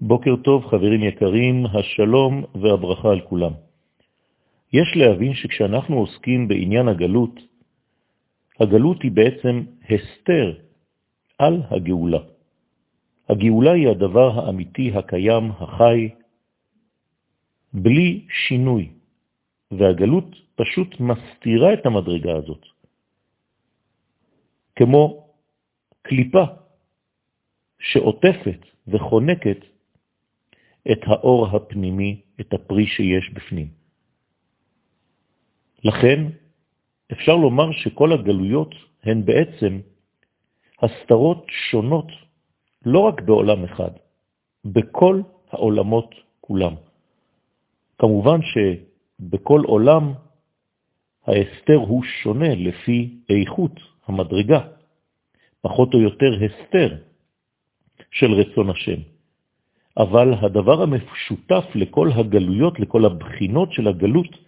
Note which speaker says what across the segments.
Speaker 1: בוקר טוב, חברים יקרים, השלום והברכה על כולם. יש להבין שכשאנחנו עוסקים בעניין הגלות, הגלות היא בעצם הסתר על הגאולה. הגאולה היא הדבר האמיתי, הקיים, החי, בלי שינוי, והגלות פשוט מסתירה את המדרגה הזאת, כמו קליפה שעוטפת וחונקת את האור הפנימי, את הפרי שיש בפנים. לכן אפשר לומר שכל הגלויות הן בעצם הסתרות שונות, לא רק בעולם אחד, בכל העולמות כולם. כמובן שבכל עולם ההסתר הוא שונה לפי איכות המדרגה, פחות או יותר הסתר של רצון השם. אבל הדבר המשותף לכל הגלויות, לכל הבחינות של הגלות,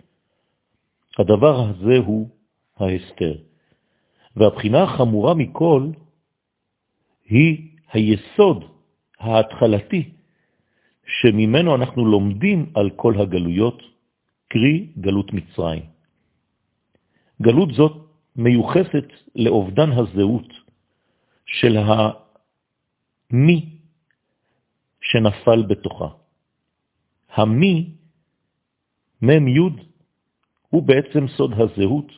Speaker 1: הדבר הזה הוא ההסתר. והבחינה החמורה מכל היא היסוד ההתחלתי שממנו אנחנו לומדים על כל הגלויות, קרי גלות מצרים. גלות זאת מיוחסת לאובדן הזהות של המי שנפל בתוכה. המי, מם יוד, הוא בעצם סוד הזהות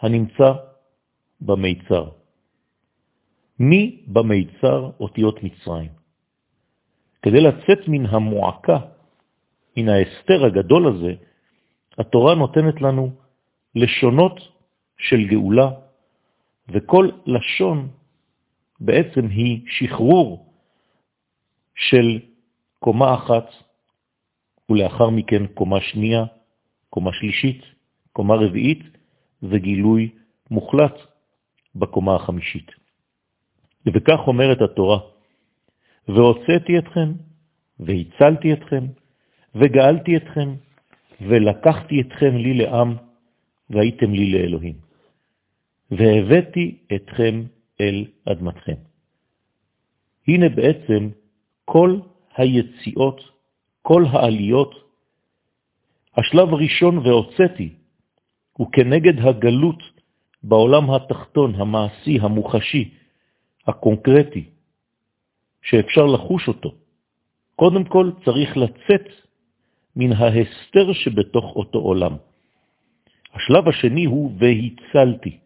Speaker 1: הנמצא במיצר. מי במיצר אותיות מצרים. כדי לצאת מן המועקה, מן ההסתר הגדול הזה, התורה נותנת לנו לשונות של גאולה, וכל לשון בעצם היא שחרור של קומה אחת, ולאחר מכן קומה שנייה, קומה שלישית, קומה רביעית, וגילוי מוחלט בקומה החמישית. וכך אומרת התורה, והוצאתי אתכם, והצלתי אתכם, וגאלתי אתכם, ולקחתי אתכם לי לעם, והייתם לי לאלוהים. והבאתי אתכם אל אדמתכם. הנה בעצם כל היציאות, כל העליות. השלב הראשון והוצאתי הוא כנגד הגלות בעולם התחתון, המעשי, המוחשי, הקונקרטי, שאפשר לחוש אותו. קודם כל צריך לצאת מן ההסתר שבתוך אותו עולם. השלב השני הוא והצלתי.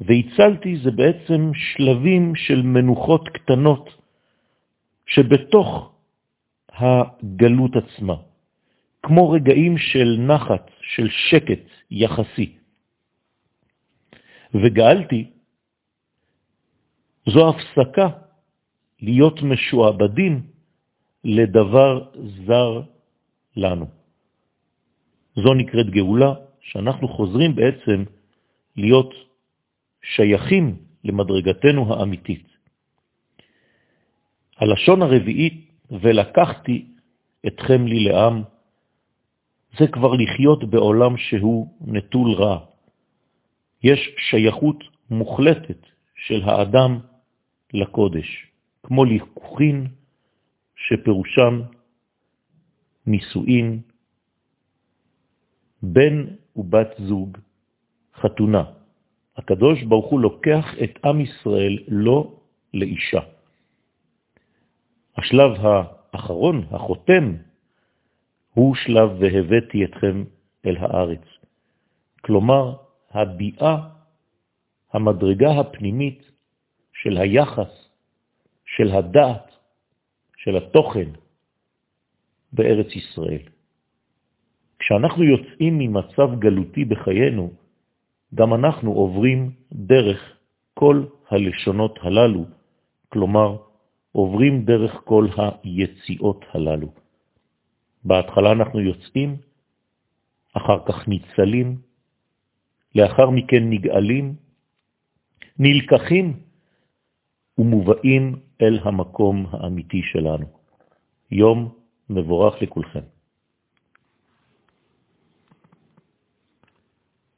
Speaker 1: והצלתי זה בעצם שלבים של מנוחות קטנות שבתוך הגלות עצמה, כמו רגעים של נחת, של שקט יחסי. וגאלתי זו הפסקה להיות משועבדים לדבר זר לנו. זו נקראת גאולה, שאנחנו חוזרים בעצם להיות שייכים למדרגתנו האמיתית. הלשון הרביעית, ולקחתי אתכם לי לעם, זה כבר לחיות בעולם שהוא נטול רע. יש שייכות מוחלטת של האדם לקודש, כמו ליכוחין שפירושם נישואין, בן ובת זוג, חתונה. הקדוש ברוך הוא לוקח את עם ישראל לא לאישה. השלב האחרון, החותם, הוא שלב והבאתי אתכם אל הארץ. כלומר, הביאה, המדרגה הפנימית של היחס, של הדעת, של התוכן בארץ ישראל. כשאנחנו יוצאים ממצב גלותי בחיינו, גם אנחנו עוברים דרך כל הלשונות הללו, כלומר, עוברים דרך כל היציאות הללו. בהתחלה אנחנו יוצאים, אחר כך ניצלים, לאחר מכן נגאלים, נלקחים ומובאים אל המקום האמיתי שלנו. יום מבורך לכולכם.